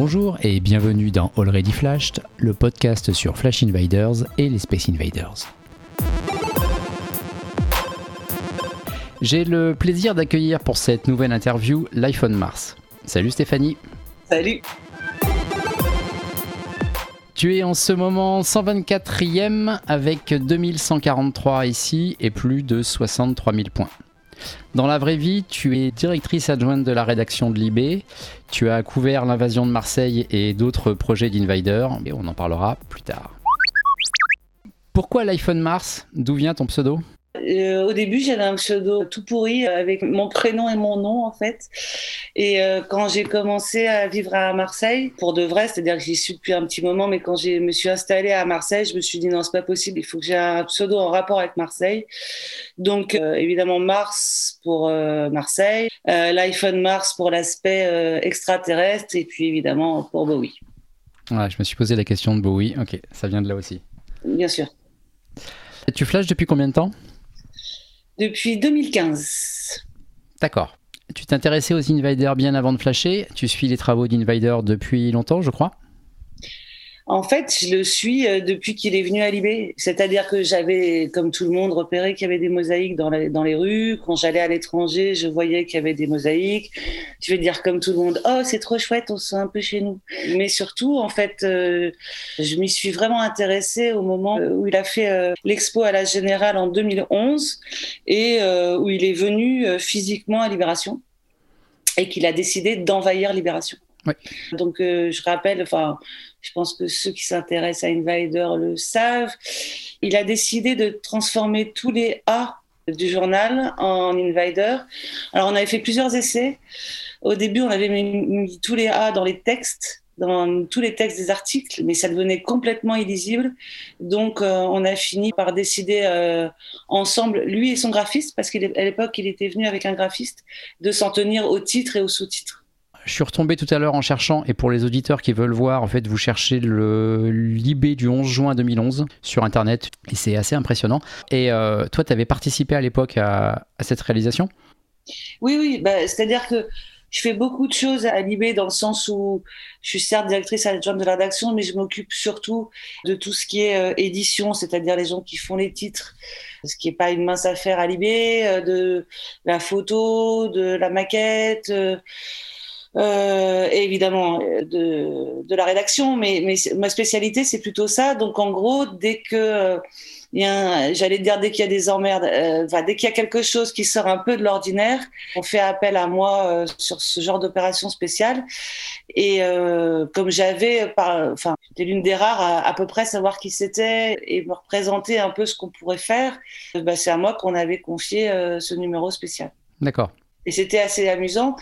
Bonjour et bienvenue dans Already Flashed, le podcast sur Flash Invaders et les Space Invaders. J'ai le plaisir d'accueillir pour cette nouvelle interview l'iPhone Mars. Salut Stéphanie. Salut. Tu es en ce moment 124e avec 2143 ici et plus de 63 000 points. Dans la vraie vie, tu es directrice adjointe de la rédaction de Libé. Tu as couvert l'invasion de Marseille et d'autres projets d'Invader, et on en parlera plus tard. Pourquoi l'iPhone Mars? D'où vient ton pseudo? Euh, au début, j'avais un pseudo tout pourri avec mon prénom et mon nom en fait. Et euh, quand j'ai commencé à vivre à Marseille, pour de vrai, c'est-à-dire que j'y suis depuis un petit moment, mais quand je me suis installée à Marseille, je me suis dit non, c'est pas possible, il faut que j'ai un pseudo en rapport avec Marseille. Donc euh, évidemment Mars pour Marseille, l'iPhone Mars pour l'aspect extraterrestre, et puis évidemment pour Bowie. Ouais, je me suis posé la question de Bowie. Ok, ça vient de là aussi. Bien sûr. tu flashes depuis combien de temps? Depuis 2015. D'accord. Tu t'intéressais aux Invaders bien avant de flasher. Tu suis les travaux d'Invader depuis longtemps, je crois? En fait, je le suis euh, depuis qu'il est venu à Libé. C'est-à-dire que j'avais, comme tout le monde, repéré qu'il y avait des mosaïques dans, dans les rues. Quand j'allais à l'étranger, je voyais qu'il y avait des mosaïques. Je vais dire comme tout le monde, oh, c'est trop chouette, on se sent un peu chez nous. Mais surtout, en fait, euh, je m'y suis vraiment intéressée au moment euh, où il a fait l'expo à la Générale en 2011 et où il est venu physiquement à Libération et qu'il a décidé d'envahir Libération. Donc, je rappelle, enfin, je pense que ceux qui s'intéressent à Invader le savent. Il a décidé de transformer tous les A du journal en Invader. Alors, on avait fait plusieurs essais. Au début, on avait mis, tous les A dans les textes, dans tous les textes des articles, mais ça devenait complètement illisible. Donc, euh, on a fini par décider euh, ensemble, lui et son graphiste, parce qu'à l'époque, il était venu avec un graphiste, de s'en tenir au titre et au sous-titre. Je suis retombé tout à l'heure en cherchant, et pour les auditeurs qui veulent voir, en fait, vous cherchez le Libé du 11 juin 2011 sur Internet, et c'est assez impressionnant. Et euh, toi, tu avais participé à l'époque à, cette réalisation? Oui, oui, bah, c'est-à-dire que je fais beaucoup de choses à Libé dans le sens où je suis certes directrice adjointe de la rédaction, mais je m'occupe surtout de tout ce qui est euh, édition, c'est-à-dire les gens qui font les titres, ce qui n'est pas une mince affaire à Libé, euh, de la photo, de la maquette. Euh, évidemment euh, de, de, la rédaction, mais, mais ma spécialité c'est plutôt ça. Donc en gros, dès que euh, j'allais dire dès qu'il y a des emmerdes, euh, dès qu'il y a quelque chose qui sort un peu de l'ordinaire, on fait appel à moi sur ce genre d'opération spéciale. Et comme j'avais, enfin, j'étais l'une des rares à, à peu près savoir qui c'était et me représenter un peu ce qu'on pourrait faire, bah, c'est à moi qu'on avait confié ce numéro spécial. D'accord. Et c'était assez amusant.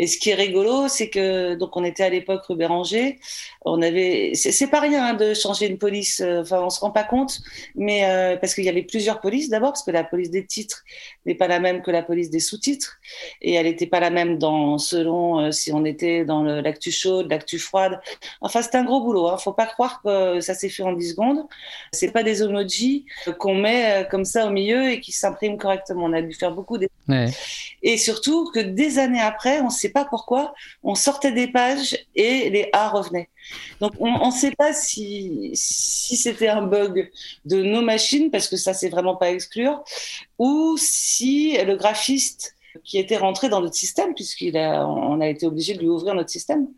Et ce qui est rigolo, c'est que donc on était à l'époque rue Béranger. On avait, c'est pas rien hein, de changer une police. Euh, enfin, on se rend pas compte, mais euh, parce qu'il y avait plusieurs polices d'abord, parce que la police des titres n'est pas la même que la police des sous-titres, et elle n'était pas la même dans selon euh, si on était dans l'actu chaude, l'actu froide. Enfin, c'est un gros boulot. Hein. Faut pas croire que ça s'est fait en 10 secondes. C'est pas des emojis qu'on met comme ça au milieu et qui s'impriment correctement. On a dû faire beaucoup des et surtout que des années après, on s'est pas pourquoi, on sortait des pages et les A revenaient. Donc on ne sait pas si, si c'était un bug de nos machines, parce que ça, c'est vraiment pas exclure, ou si le graphiste qui était rentré dans notre système, puisqu'on a, été obligé de lui ouvrir notre système,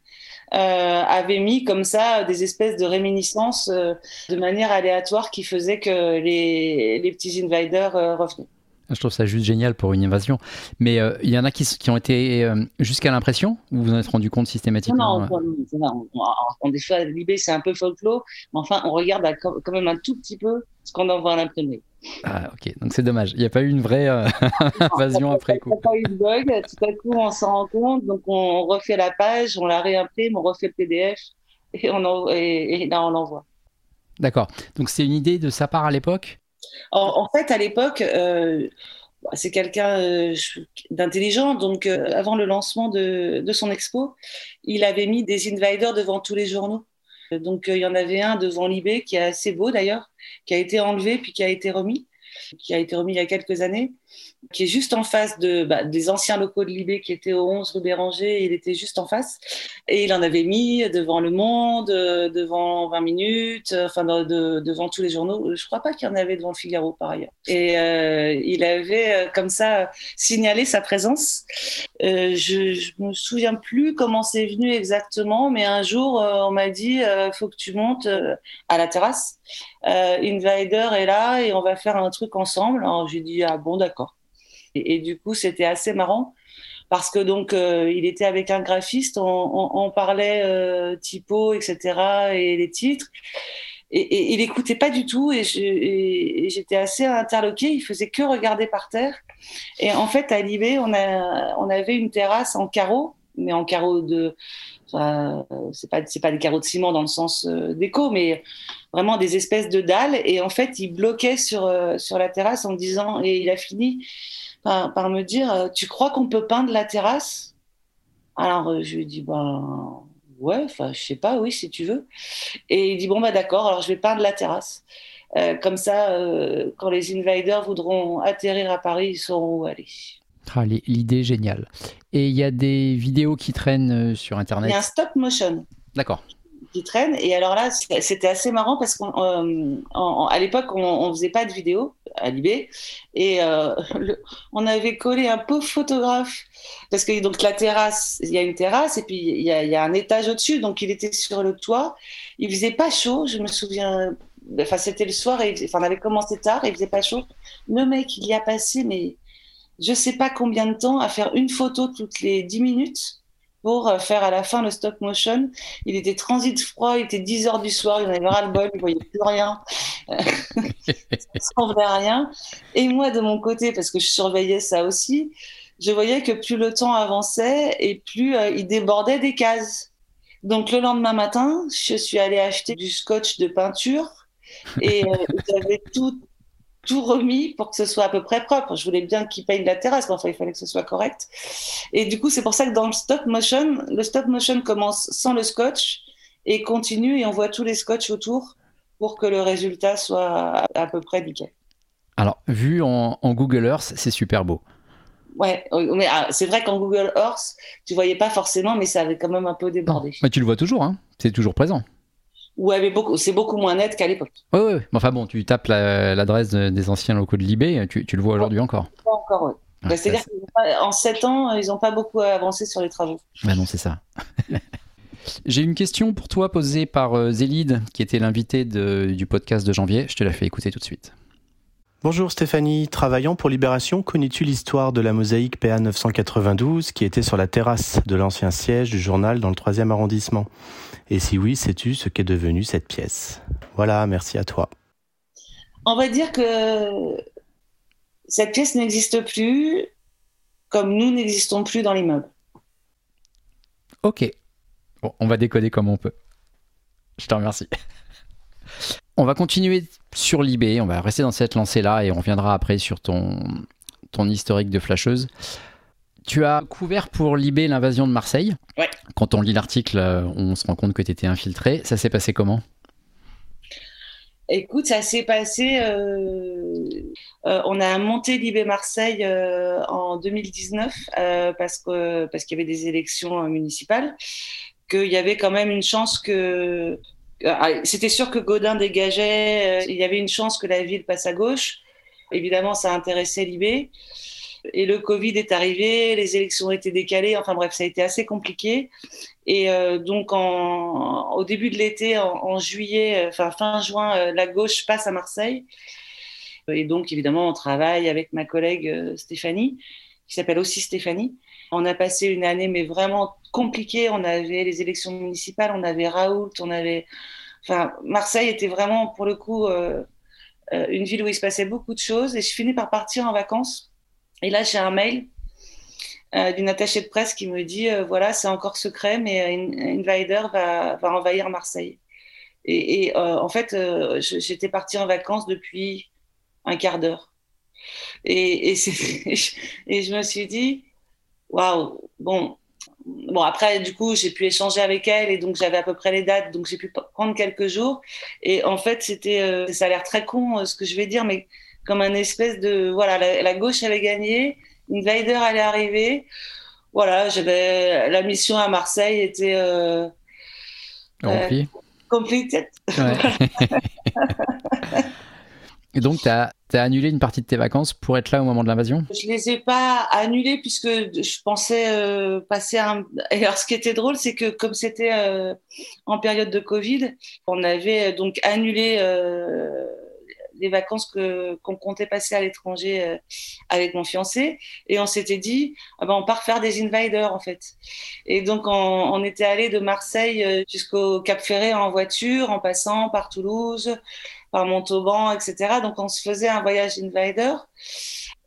euh, avait mis comme ça des espèces de réminiscences euh, de manière aléatoire qui faisait que les, les petits invaders euh, revenaient. Je trouve ça juste génial pour une invasion. Mais euh, il y en a qui, qui ont été euh, jusqu'à l'impression ou vous vous en êtes rendu compte systématiquement Non, non, on, des fois, l'IB, c'est un peu folklore, mais enfin, on regarde quand même un tout petit peu ce qu'on envoie à l'imprimer. Ah, ok, donc c'est dommage. Il n'y a pas eu une vraie euh, invasion après coup. Il n'y a pas eu de bug. Tout à coup, on s'en rend compte. Donc, on refait la page, on la réimprime, on refait le PDF et, on et là, on l'envoie. D'accord. Donc, c'est une idée de sa part à l'époque en, fait, à l'époque, euh, c'est quelqu'un euh, d'intelligent. Donc, euh, avant le lancement de, son expo, il avait mis des invaders devant tous les journaux. Donc, il y en avait un devant Libé qui est assez beau d'ailleurs, qui a été enlevé puis qui a été remis. qui a été remis il y a quelques années, qui est juste en face de, bah, des anciens locaux de Libé qui étaient au 11 rue Béranger. Il était juste en face. Et il en avait mis devant Le Monde, euh, devant 20 minutes, euh, enfin devant tous les journaux. Je crois pas qu'il y en avait devant le Figaro par ailleurs. Et euh, il avait comme ça signalé sa présence. je, je me souviens plus comment c'est venu exactement, mais un jour on m'a dit faut que tu montes à la terrasse. Invader est là et on va faire un truc ensemble. Alors j'ai dit ah bon d'accord. Et, du coup, c'était assez marrant parce que donc euh, il était avec un graphiste, on, parlait euh, typo, etc. et les titres. Et, il écoutait pas du tout et j'étais assez interloquée. Il faisait que regarder par terre. Et en fait, à Libé, on, a, on avait une terrasse en carreau, mais en carreau de, enfin, c'est pas c'est pas des carreaux de ciment dans le sens euh, déco, mais vraiment des espèces de dalles. Et en fait, il bloquait sur sur la terrasse en disant et il a fini par, me dire euh, Tu crois qu'on peut peindre la terrasse? Alors euh, je lui dis Ben ouais, enfin je sais pas, oui, si tu veux. Et il dit Bon, bah d'accord, alors je vais peindre la terrasse. Euh, comme ça, quand les invaders voudront atterrir à Paris, ils sauront où aller. Ah, L'idée géniale. Et il y a des vidéos qui traînent sur Internet Il y a un stop motion. D'accord qui traîne. Et alors là, c'était assez marrant parce qu'à euh, l'époque, on, ne faisait pas de vidéo à Libé. Et euh, on avait collé un pauvre photographe. Parce que donc la terrasse, il y a une terrasse et puis il y a, un étage au-dessus. Donc il était sur le toit. Il faisait pas chaud, je me souviens. Enfin, c'était le soir et enfin, on avait commencé tard et il faisait pas chaud. Le mec, il y a passé, mais je sais pas combien de temps à faire une photo toutes les 10 minutes pour euh, faire à la fin le stop motion. Il était transit froid, il était 10 heures du soir, il en avait ras le bol, il voyait plus rien, sans rien. Et moi, de mon côté, parce que je surveillais ça aussi, je voyais que plus le temps avançait et plus euh, il débordait des cases. Donc le lendemain matin, je suis allée acheter du scotch de peinture et euh, j'avais tout tout remis pour que ce soit à peu près propre. Je voulais bien qu'il peigne la terrasse, mais enfin, il fallait que ce soit correct. Et du coup, c'est pour ça que dans le stop motion, le stop motion commence sans le scotch et continue et on voit tous les scotch autour pour que le résultat soit à, peu près nickel. Alors, vu en, Google Earth, c'est super beau. Ouais, mais ah, c'est vrai qu'en Google Earth, tu voyais pas forcément, mais ça avait quand même un peu débordé. Mais tu le vois toujours, hein c'est toujours présent. Beaucoup, c'est beaucoup moins net qu'à l'époque. Oui, oui. Enfin bon, tu tapes l'adresse des anciens locaux de Libé, tu, tu le vois aujourd'hui encore. Pas encore, oui. Bah, c'est-à-dire qu'en 7 ans, ils n'ont pas beaucoup avancé sur les travaux. Bah non, c'est ça. J'ai une question pour toi posée par euh, Zélide, qui était l'invité du podcast de janvier. Je te la fais écouter tout de suite. Bonjour Stéphanie, travaillant pour Libération, connais-tu l'histoire de la mosaïque PA 992 qui était sur la terrasse de l'ancien siège du journal dans le 3e arrondissement? Et si oui, sais-tu ce qu'est devenu cette pièce? Voilà, merci à toi. On va dire que cette pièce n'existe plus comme nous n'existons plus dans l'immeuble. Ok. Bon, on va décoder comme on peut. Je te remercie. On va continuer sur l'eBay, on va rester dans cette lancée-là et on reviendra après sur ton, ton historique de flasheuse. Tu as couvert pour l'eBay l'invasion de Marseille. Ouais. Quand on lit l'article, euh, on se rend compte que tu étais infiltré. Ça s'est passé comment? Écoute, ça s'est passé. Euh, euh, on a monté l'IB Marseille en 2019 parce que parce qu'il y avait des élections municipales, qu'il y avait quand même une chance que ah, c'était sûr que Godin dégageait, il y avait une chance que la ville passe à gauche. Évidemment, ça intéressait Libé. Et le Covid est arrivé, les élections ont été décalées, enfin bref, ça a été assez compliqué. Et euh, donc, au début de l'été, en, juillet, enfin fin juin, euh, la gauche passe à Marseille. Et donc, évidemment, on travaille avec ma collègue Stéphanie, qui s'appelle aussi Stéphanie. On a passé une année, mais vraiment compliquée. On avait les élections municipales, on avait Raoult, on avait. Enfin, Marseille était vraiment, pour le coup, euh, euh, une ville où il se passait beaucoup de choses. Et je finis par partir en vacances. Et là, j'ai un mail euh, d'une attachée de presse qui me dit voilà, c'est encore secret, mais Invader va, va envahir Marseille. Et, en fait, j'étais partie en vacances depuis un quart d'heure. Et, et, je me suis dit waouh, bon, bon après du coup j'ai pu échanger avec elle et donc j'avais à peu près les dates donc j'ai pu prendre quelques jours et en fait c'était euh, ça a l'air très con euh, ce que je vais dire mais comme un espèce de voilà, la, gauche avait gagné, Invader allait arriver. Voilà, j'avais la mission à Marseille était euh, euh complétée. Et donc, tu as, annulé une partie de tes vacances pour être là au moment de l'invasion? Je les ai pas annulées puisque je pensais euh, passer un... Et alors, ce qui était drôle, c'est que comme c'était euh, en période de Covid, on avait donc annulé euh, les vacances que qu'on comptait passer à l'étranger avec mon fiancé et on s'était dit ah ben on part faire des invaders en fait et donc on, était allé de Marseille jusqu'au Cap Ferré en voiture en passant par Toulouse par Montauban, etc. Donc on se faisait un voyage invader.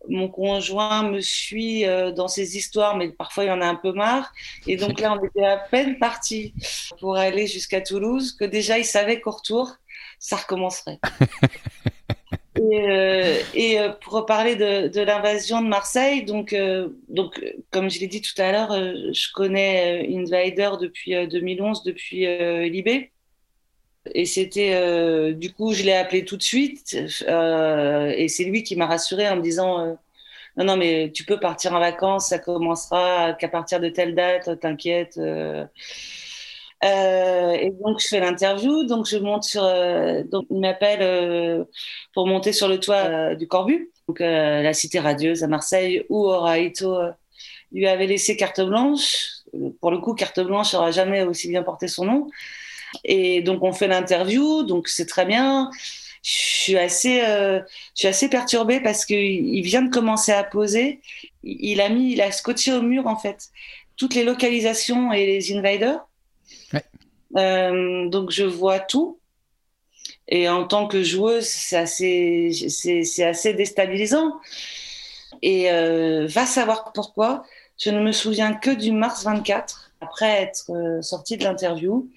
Mon conjoint me suit euh, dans ces histoires, mais parfois il en a un peu marre. Et donc là, on était à peine parti pour aller jusqu'à Toulouse, que déjà il savait qu'au retour, ça recommencerait. Et, euh, euh, pour reparler de, l'invasion de Marseille, donc, donc comme je l'ai dit tout à l'heure, je connais Invader depuis 2011, depuis Libé. Et c'était, euh, du coup, je l'ai appelé tout de suite. Euh, et c'est lui qui m'a rassuré en me disant euh, Non, non, mais tu peux partir en vacances, ça commencera qu'à partir de telle date, t'inquiète. Et donc, je fais l'interview. Donc, je monte sur. donc, il m'appelle pour monter sur le toit du Corbu, donc la cité radieuse à Marseille, où Oraito lui avait laissé carte blanche. Pour le coup, carte blanche n'aura jamais aussi bien porté son nom. Et donc, on fait l'interview, donc c'est très bien. Je suis assez, euh, je suis assez perturbée parce qu'il vient de commencer à poser. Il a mis, il a scotché au mur, en fait, toutes les localisations et les invaders. Euh, donc, je vois tout. Et en tant que joueuse, c'est assez, c'est, assez déstabilisant. Et euh, va savoir pourquoi. Je ne me souviens que du mars 24, après être sortie de l'interview.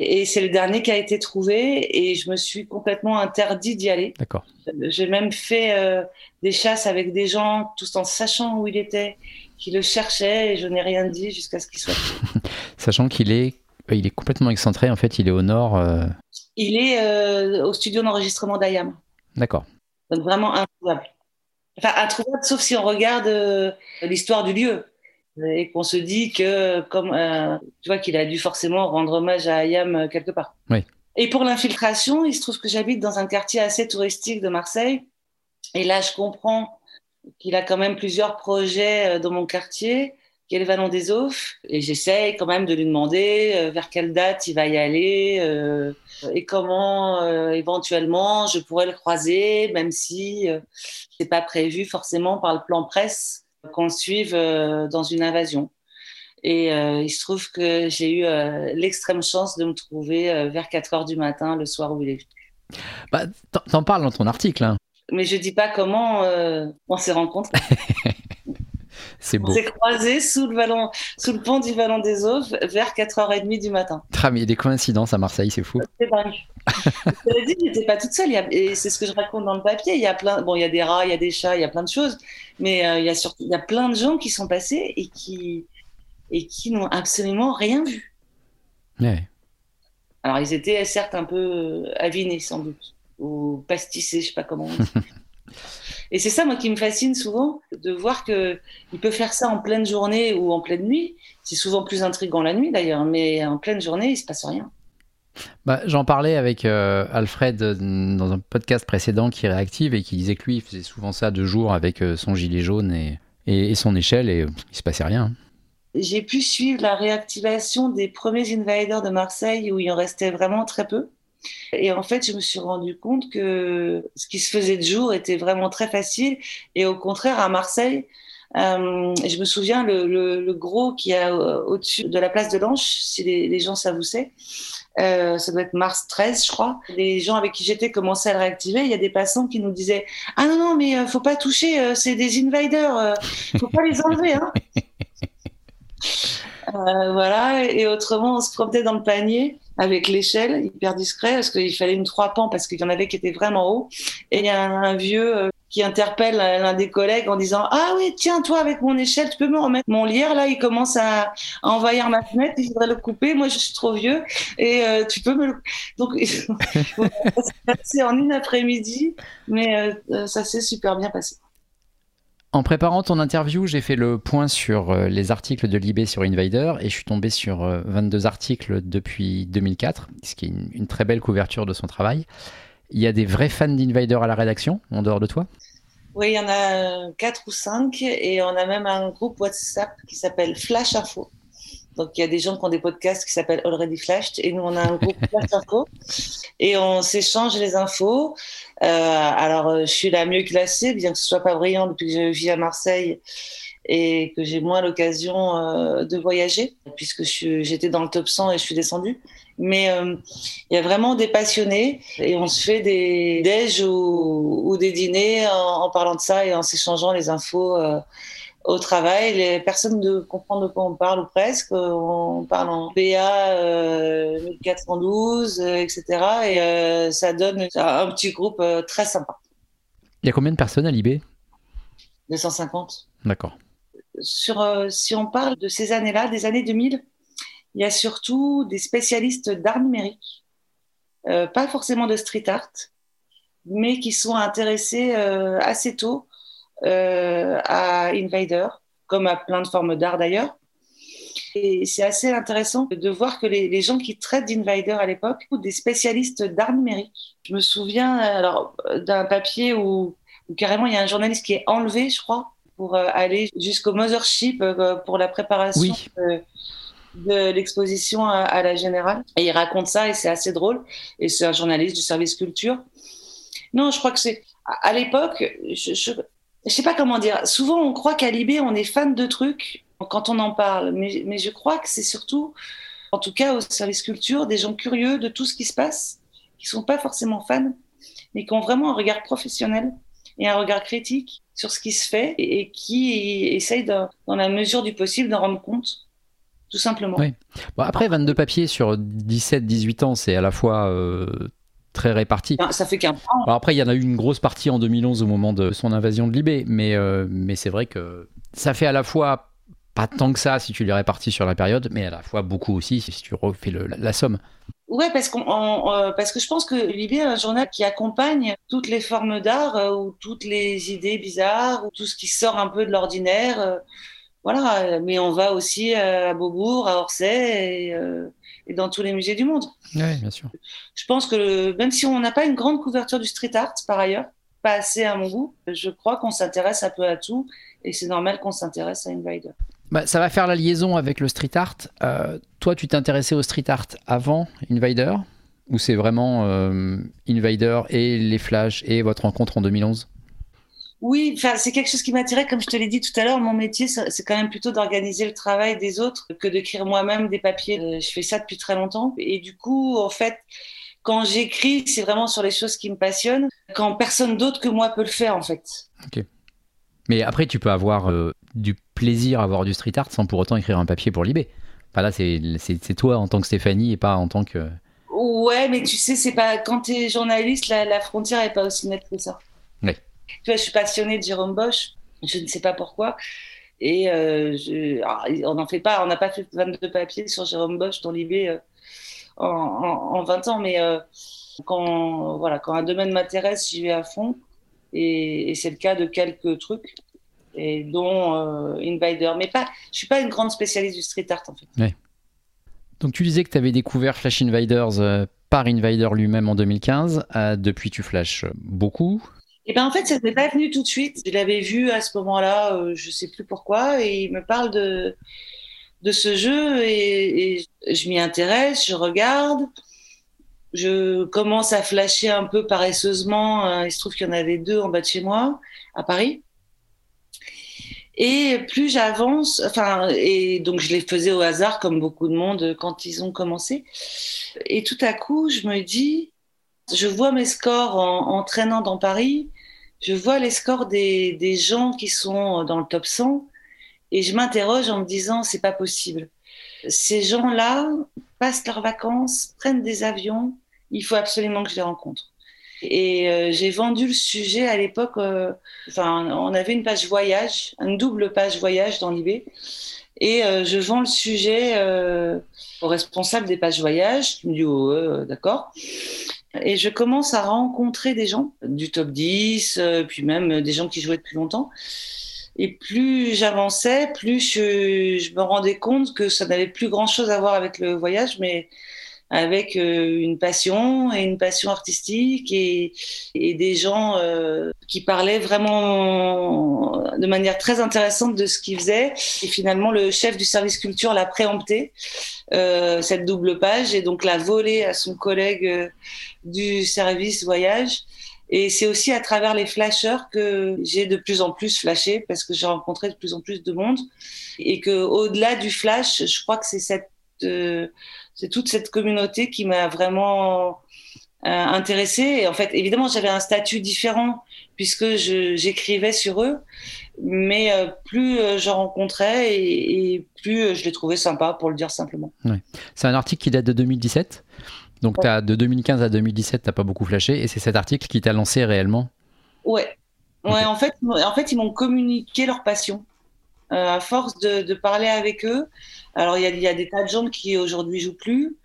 Et c'est le dernier qui a été trouvé et je me suis complètement interdit d'y aller. D'accord. J'ai même fait euh, des chasses avec des gens tout en sachant où il était, qui le cherchaient et je n'ai rien dit jusqu'à ce qu'il soit. sachant qu'il est, euh, il est complètement excentré, en fait, il est au nord. Euh. Il est au studio d'enregistrement d'Ayam. D'accord. Donc vraiment introuvable. Enfin, introuvable, sauf si on regarde l'histoire du lieu et qu'on se dit que comme euh, tu vois qu'il a dû forcément rendre hommage à Ayam euh, quelque part. Oui. Et pour l'infiltration, il se trouve que j'habite dans un quartier assez touristique de Marseille et là je comprends qu'il a quand même plusieurs projets euh, dans mon quartier qui est le Vallon des Offres et j'essaye quand même de lui demander vers quelle date il va y aller et comment éventuellement je pourrais le croiser même si c'est pas prévu forcément par le plan presse qu'on suive euh, dans une invasion. Et euh, il se trouve que j'ai eu euh, l'extrême chance de me trouver vers 4 heures du matin le soir où il est venu. Bah, T'en parles dans ton article. Hein. Mais je dis pas comment on s'est rencontrés. C'est beau. On s'est croisés sous le, vallon, sous le pont du Vallon des Eaux vers 4h30 du matin. Ah, mais il y a des coïncidences à Marseille, c'est fou. C'est dingue. je dit, j'étais pas toute seule. Et c'est ce que je raconte dans le papier. Il y a plein, bon, il y a des rats, il y a des chats, il y a plein de choses. Mais euh, il, y a surtout, il y a plein de gens qui sont passés et qui, et qui n'ont absolument rien vu. Ouais. Alors, ils étaient certes un peu euh, avinés, sans doute, ou pastissés, je sais pas comment on dit. Et c'est ça, moi, qui me fascine souvent, de voir qu'il peut faire ça en pleine journée ou en pleine nuit. C'est souvent plus intriguant la nuit, d'ailleurs, mais en pleine journée, il se passe rien. Bah, J'en parlais avec euh, Alfred euh, dans un podcast précédent qui réactive et qui disait que lui, il faisait souvent ça de jour avec euh, son gilet jaune et, et, son échelle et il se passait rien. J'ai pu suivre la réactivation des premiers invaders de Marseille où il en restait vraiment très peu. Et en fait, je me suis rendu compte que ce qui se faisait de jour était vraiment très facile. Et au contraire, à Marseille, euh, je me souviens le, le, gros qui a euh, au-dessus de la place de l'Anche, si les, gens ça vous sait. Euh, ça doit être mars 13, je crois. Les gens avec qui j'étais commençaient à le réactiver. Il y a des passants qui nous disaient Ah non, non, mais faut pas toucher, c'est des invaders, faut pas les enlever. Hein. voilà, et autrement, on se promenait dans le panier avec l'échelle, hyper discret, parce qu'il fallait une trois pans parce qu'il y en avait qui étaient vraiment hauts. Et il y a un, vieux euh, qui interpelle l'un des collègues en disant ah oui tiens toi avec mon échelle tu peux me remettre mon lierre là il commence à, envahir ma fenêtre il voudrait le couper moi je suis trop vieux et euh, tu peux me le donc c'est en une après-midi mais euh, ça s'est super bien passé en préparant ton interview, j'ai fait le point sur euh, les articles de Libé sur Invader et je suis tombé sur 22 articles depuis 2004, ce qui est une, une très belle couverture de son travail. Il y a des vrais fans d'Invader à la rédaction, en dehors de toi? Oui, il y en a quatre ou cinq et on a même un groupe WhatsApp qui s'appelle Flash Info. Donc il y a des gens qui ont des podcasts qui s'appellent Already Flashed et nous on a un groupe Flash Info et on s'échange les infos. Euh, alors euh, je suis la mieux classée, bien que ce soit pas brillant depuis que je vis à Marseille et que j'ai moins l'occasion euh, de voyager puisque j'étais dans le top 100 et je suis descendue. Mais euh, il y a vraiment des passionnés et on se fait des déj ou, des dîners en, parlant de ça et en s'échangeant les infos euh, au travail. Les personnes ne comprennent de quoi on parle ou presque. On parle en PA 1412, etc. Et ça donne un petit groupe très sympa. Il y a combien de personnes à Libé 250. D'accord. Sur, si on parle de ces années-là, des années 2000, il y a surtout des spécialistes d'art numérique, euh, pas forcément de street art, mais qui sont intéressés euh, assez tôt euh, à Invader, comme à plein de formes d'art d'ailleurs. Et c'est assez intéressant de voir que les, gens qui traitent d'Invader à l'époque, ou des spécialistes d'art numérique. Je me souviens alors d'un papier où, carrément il y a un journaliste qui est enlevé, je crois, pour aller jusqu'au Mothership pour la préparation oui de l'exposition à, la Générale. Et il raconte ça et c'est assez drôle. Et c'est un journaliste du service culture. Non, je crois que c'est. À, l'époque, je, je, sais pas comment dire. Souvent, on croit qu'à Libé, on est fan de trucs quand on en parle. Mais, mais je crois que c'est surtout, en tout cas au service culture, des gens curieux de tout ce qui se passe, qui sont pas forcément fans, mais qui ont vraiment un regard professionnel et un regard critique sur ce qui se fait et, qui essayent, dans la mesure du possible, d'en rendre compte tout simplement. Oui. Bon, après, 22 papiers sur 17-18 ans, c'est à la fois euh, très réparti. Ça fait qu'un après, il y en a eu une grosse partie en 2011 au moment de son invasion de Libé, mais, euh, mais c'est vrai que ça fait à la fois pas tant que ça si tu les répartis sur la période, mais à la fois beaucoup aussi si tu refais la, somme. Ouais, parce, qu'on, euh, parce que je pense que Libé est un journal qui accompagne toutes les formes d'art ou toutes les idées bizarres ou tout ce qui sort un peu de l'ordinaire voilà, mais on va aussi à Beaubourg, à Orsay euh, et, dans tous les musées du monde. Oui, bien sûr. Je pense que même si on n'a pas une grande couverture du street art par ailleurs, pas assez à mon goût, je crois qu'on s'intéresse un peu à tout et c'est normal qu'on s'intéresse à Invader. Bah, ça va faire la liaison avec le street art. Euh, toi, tu t'intéressais au street art avant Invader ou c'est vraiment euh, Invader et les flashs et votre rencontre en 2011 oui, c'est quelque chose qui m'attirait, comme je te l'ai dit tout à l'heure. Mon métier, c'est quand même plutôt d'organiser le travail des autres que d'écrire moi-même des papiers. Euh, je fais ça depuis très longtemps. Et du coup, en fait, quand j'écris, c'est vraiment sur les choses qui me passionnent, quand personne d'autre que moi peut le faire, en fait. Ok. Mais après, tu peux avoir euh, du plaisir à avoir du street art sans pour autant écrire un papier pour Libé. Enfin là, c'est toi en tant que Stéphanie et pas en tant que. Ouais, mais tu sais, c'est pas quand tu es journaliste, la, la frontière est pas aussi nette que ça. Ouais. Je suis passionnée de Jérôme Bosch, je ne sais pas pourquoi. Et euh, on n'en fait pas, on n'a pas fait 22 papiers sur Jérôme Bosch dans l'IB euh, en, 20 ans, mais euh, quand, voilà, quand un domaine m'intéresse, j'y vais à fond. Et, c'est le cas de quelques trucs, dont Invader. Mais pas, je suis pas une grande spécialiste du street art en fait. Donc tu disais que tu avais découvert Flash Invaders par Invader lui-même en 2015. depuis, tu flashes beaucoup. Et ben en fait, ça n'est pas venu tout de suite. Je l'avais vu à ce moment-là, euh, je sais plus pourquoi, et il me parle de de ce jeu et, je m'y intéresse, je regarde, je commence à flasher un peu paresseusement. Euh, il se trouve qu'il y en avait deux en bas de chez moi, à Paris. Et plus j'avance, enfin, et donc je les faisais au hasard comme beaucoup de monde quand ils ont commencé. Et tout à coup, je me dis, je vois mes scores en, en traînant dans Paris je vois les scores des, des, gens qui sont dans le top 100 et je m'interroge en me disant c'est pas possible. Ces gens-là passent leurs vacances, prennent des avions, il faut absolument que je les rencontre. Et j'ai vendu le sujet à l'époque. Enfin, on avait une page voyage, une double page voyage dans l'IB. Et je vends le sujet au responsable des pages voyage qui me dit oh, d'accord. Et je commence à rencontrer des gens du top 10, puis même des gens qui jouaient depuis longtemps. Et plus j'avançais, plus je, me rendais compte que ça n'avait plus grand-chose à voir avec le voyage, mais avec euh, une passion et une passion artistique et, et des gens euh, qui parlaient vraiment de manière très intéressante de ce qu'ils faisaient. Et finalement, le chef du service culture l'a préempté, euh, cette double page, et donc l'a volé à son collègue euh, du service voyage. Et c'est aussi à travers les flasheurs que j'ai de plus en plus flashé parce que j'ai rencontré de plus en plus de monde et que au-delà du flash, je crois que c'est cette euh, c'est toute cette communauté qui m'a vraiment euh, intéressée. Et en fait, évidemment, j'avais un statut différent puisque j'écrivais sur eux, mais euh, plus euh, je rencontrais et, et plus je les trouvais sympas, pour le dire simplement. Ouais. C'est un article qui date de 2017 donc as, de 2015 à 2017, tu n'as pas beaucoup flashé, et c'est cet article qui t'a lancé réellement? Ouais. Ouais, en fait, en fait ils m'ont communiqué leur passion. Euh, à force de, de, parler avec eux, alors il y a, y a, des tas de gens qui aujourd'hui jouent plus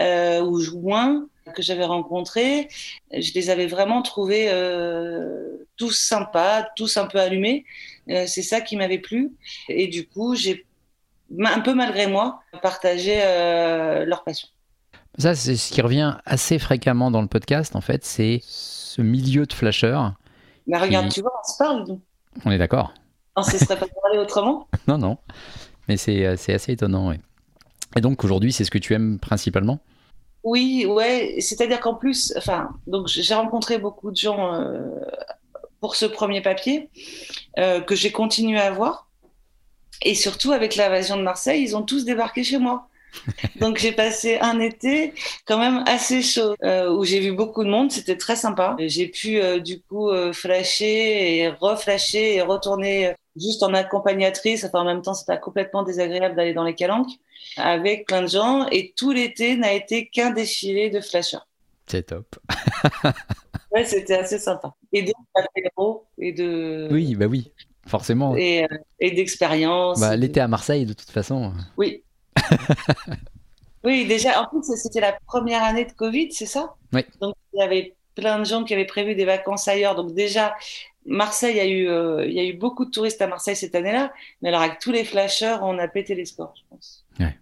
euh, ou jouent moins que j'avais rencontrés. Je les avais vraiment trouvés euh, tous sympas, tous un peu allumés. Euh, c'est ça qui m'avait plu. Et du coup, j'ai un peu malgré moi partagé euh, leur passion. Ça, c'est ce qui revient assez fréquemment dans le podcast, en fait, c'est ce milieu de flasheurs. Mais regarde, qui... tu vois, on se parle, nous. On est d'accord. On ne se serait pas parlé autrement Non, non. Mais c'est assez étonnant. Et donc, aujourd'hui, c'est ce que tu aimes principalement? Oui, ouais. C'est-à-dire qu'en plus, enfin, donc j'ai rencontré beaucoup de gens euh, pour ce premier papier euh, que j'ai continué à voir. Et surtout, avec l'invasion de Marseille, ils ont tous débarqué chez moi. Donc j'ai passé un été quand même assez chaud euh, où j'ai vu beaucoup de monde, c'était très sympa. J'ai pu euh, du coup euh, flasher et reflasher et retourner juste en accompagnatrice. Enfin, en même temps, c'est pas complètement désagréable d'aller dans les calanques avec plein de gens et tout l'été n'a été qu'un défilé de flashers. C'est top. ouais, c'était assez sympa. Et donc et de. Oui, bah oui, forcément. Et, et d'expérience. Bah, L'été à Marseille, de toute façon. Oui, oui, déjà, en plus, c'était la première année de Covid, c'est ça? Oui. Donc, il y avait plein de gens qui avaient prévu des vacances ailleurs. Donc, déjà, Marseille, il y a eu, euh, il y a eu beaucoup de touristes à Marseille cette année-là. Mais alors, avec tous les flasheurs, on a pété les scores, je pense. Ouais.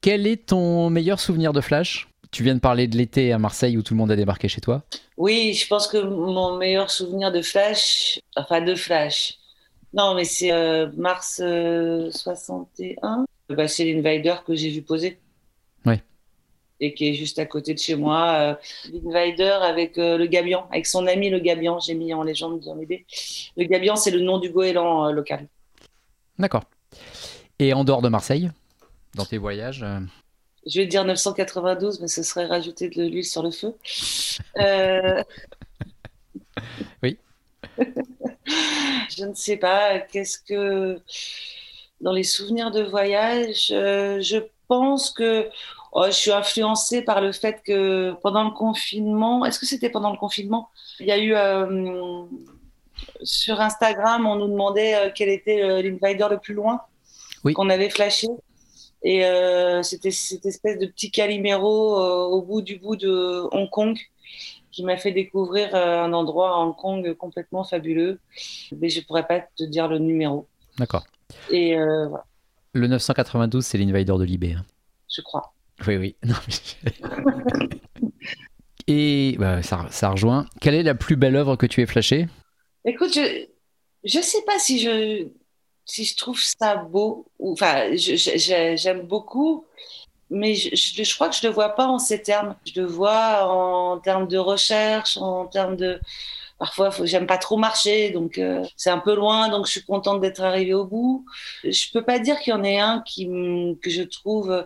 Quel est ton meilleur souvenir de flash? Tu viens de parler de l'été à Marseille où tout le monde a débarqué chez toi. Oui, je pense que mon meilleur souvenir de Flash, enfin de Flash, non, mais c'est euh, mars euh, 61. Bah, c'est l'Invader que j'ai vu poser. Oui. Et qui est juste à côté de chez moi. Euh, L'Invader avec euh, le Gabian, avec son ami le Gabian, j'ai mis en légende dans l'idée. Le Gabian, c'est le nom du goéland euh, local. D'accord. Et en dehors de Marseille, dans tes voyages Je vais dire 992, mais ce serait rajouter de l'huile sur le feu. Euh, oui. je ne sais pas. Qu'est-ce que dans les souvenirs de voyage, euh, je pense que oh, je suis influencée par le fait que pendant le confinement, est-ce que c'était pendant le confinement? Il y a eu euh, sur Instagram, on nous demandait euh, quel était l'invader le plus loin oui. qu'on avait flashé. Et c'était cette espèce de petit caliméro au bout du bout de Hong Kong qui m'a fait découvrir un endroit à Hong Kong complètement fabuleux. Mais je pourrais pas te dire le numéro. D'accord. Et euh, voilà. Le 992, c'est l'invader de Libé. Hein. Je crois. Oui, oui. Non, mais... Et bah, ça, ça, rejoint. Quelle est la plus belle œuvre que tu aies flashée? Écoute, je je sais pas si je si je trouve ça beau. Enfin, j'aime beaucoup, mais je, je, je, crois que je le vois pas en ces termes. Je le vois en termes de recherche, en termes de Parfois, j'aime pas trop marcher, donc euh, c'est un peu loin, donc je suis contente d'être arrivée au bout. Je peux pas dire qu'il y en ait un qui que je trouve. Euh,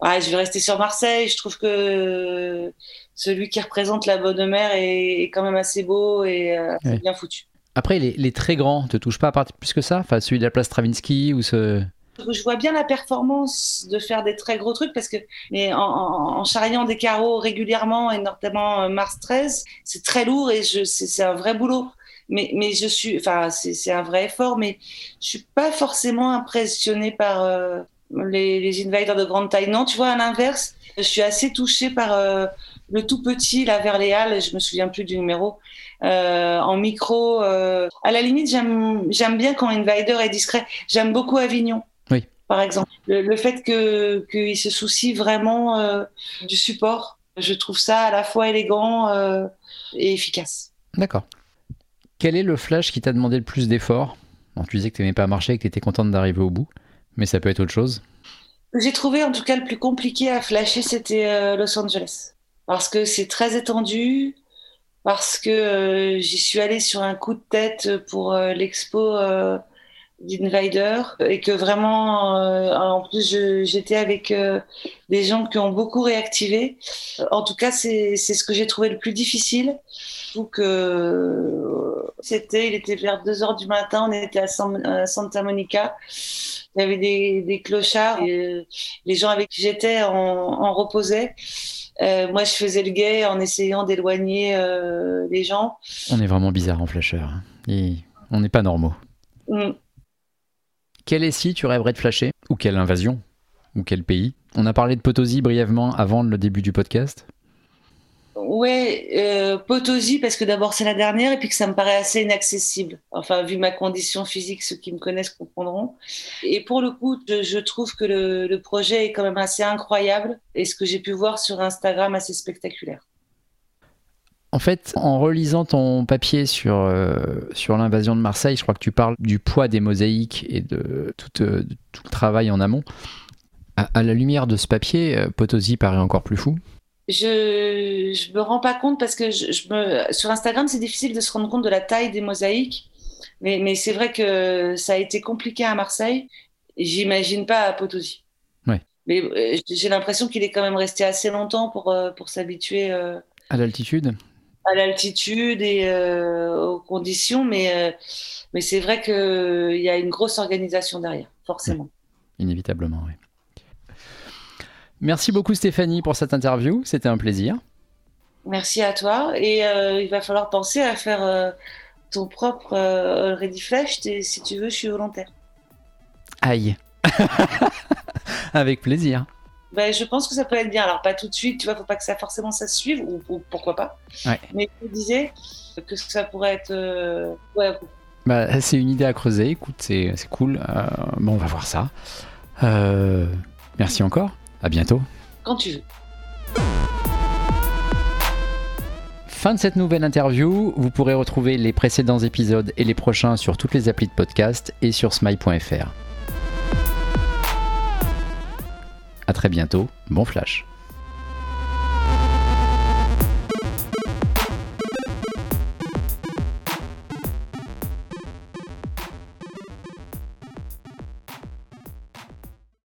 ouais, je vais rester sur Marseille. Je trouve que celui qui représente la bonne mère est, est quand même assez beau et euh, bien foutu. Après, les, les, très grands te touchent pas à partir plus que ça? Enfin, celui de la place Stravinsky ou ce. Je vois bien la performance de faire des très gros trucs parce que mais en, en, charriant des carreaux régulièrement et notamment Mars 13, c'est très lourd et c'est un vrai boulot. Mais, mais je suis, enfin, c'est un vrai effort, mais je suis pas forcément impressionnée par euh, les, les, invaders de grande taille. Non, tu vois, à l'inverse, je suis assez touchée par euh, le tout petit là vers les halles. Je me souviens plus du numéro. Euh, en micro, à la limite, j'aime bien quand Invader est discret. J'aime beaucoup Avignon par exemple. Le, fait qu'il se soucie vraiment euh, du support, je trouve ça à la fois élégant euh, et efficace. D'accord. Quel est le flash qui t'a demandé le plus d'efforts? Tu disais que tu n'aimais pas marcher et que tu étais contente d'arriver au bout, mais ça peut être autre chose. J'ai trouvé en tout cas le plus compliqué à flasher, c'était euh, Los Angeles. Parce que c'est très étendu, parce que j'y suis allée sur un coup de tête pour l'expo d'Invader et que vraiment, euh, en plus, j'étais avec euh, des gens qui ont beaucoup réactivé. En tout cas, c'est ce que j'ai trouvé le plus difficile. Je que c'était, il était vers 2 heures du matin, on était à, Santa Monica. Il y avait des, des clochards. Et les gens avec qui j'étais en, en, reposaient. Euh, moi, je faisais le guet en essayant d'éloigner les gens. On est vraiment bizarre en flasheur. Hein. on n'est pas normaux. Mm. Quel SI tu rêverais de flasher Ou quelle invasion Ou quel pays On a parlé de Potosi brièvement avant le début du podcast. Ouais, euh, Potosi parce que d'abord c'est la dernière et puis que ça me paraît assez inaccessible. Enfin, vu ma condition physique, ceux qui me connaissent comprendront. Et pour le coup, je, trouve que le, projet est quand même assez incroyable et ce que j'ai pu voir sur Instagram assez spectaculaire. En fait, en relisant ton papier sur, euh, sur l'invasion de Marseille, je crois que tu parles du poids des mosaïques et de tout, euh, tout le travail en amont. À, la lumière de ce papier, euh, Potosi paraît encore plus fou. Je ne me rends pas compte parce que je, me, sur Instagram, c'est difficile de se rendre compte de la taille des mosaïques. Mais, mais c'est vrai que ça a été compliqué à Marseille. J'imagine pas à Potosi. Ouais. Mais j'ai l'impression qu'il est quand même resté assez longtemps pour, pour s'habituer. À l'altitude à l'altitude et euh, aux conditions, mais, euh, mais c'est vrai qu'il y a une grosse organisation derrière, forcément. inévitablement, oui. Merci beaucoup Stéphanie pour cette interview, c'était un plaisir. Merci à toi et euh, il va falloir penser à faire ton propre Ready Flash si tu veux, je suis volontaire. Aïe Avec plaisir ben, je pense que ça peut être bien. Alors, pas tout de suite, tu vois, faut pas que ça forcément ça se suive, ou, pourquoi pas. Mais je disais que ça pourrait être. Euh, ouais. Bah, c'est une idée à creuser, écoute, c'est cool. Euh, bon, on va voir ça. Euh, merci encore, à bientôt. Quand tu veux. Fin de cette nouvelle interview. Vous pourrez retrouver les précédents épisodes et les prochains sur toutes les applis de podcast et sur smile.fr. A très bientôt, bon flash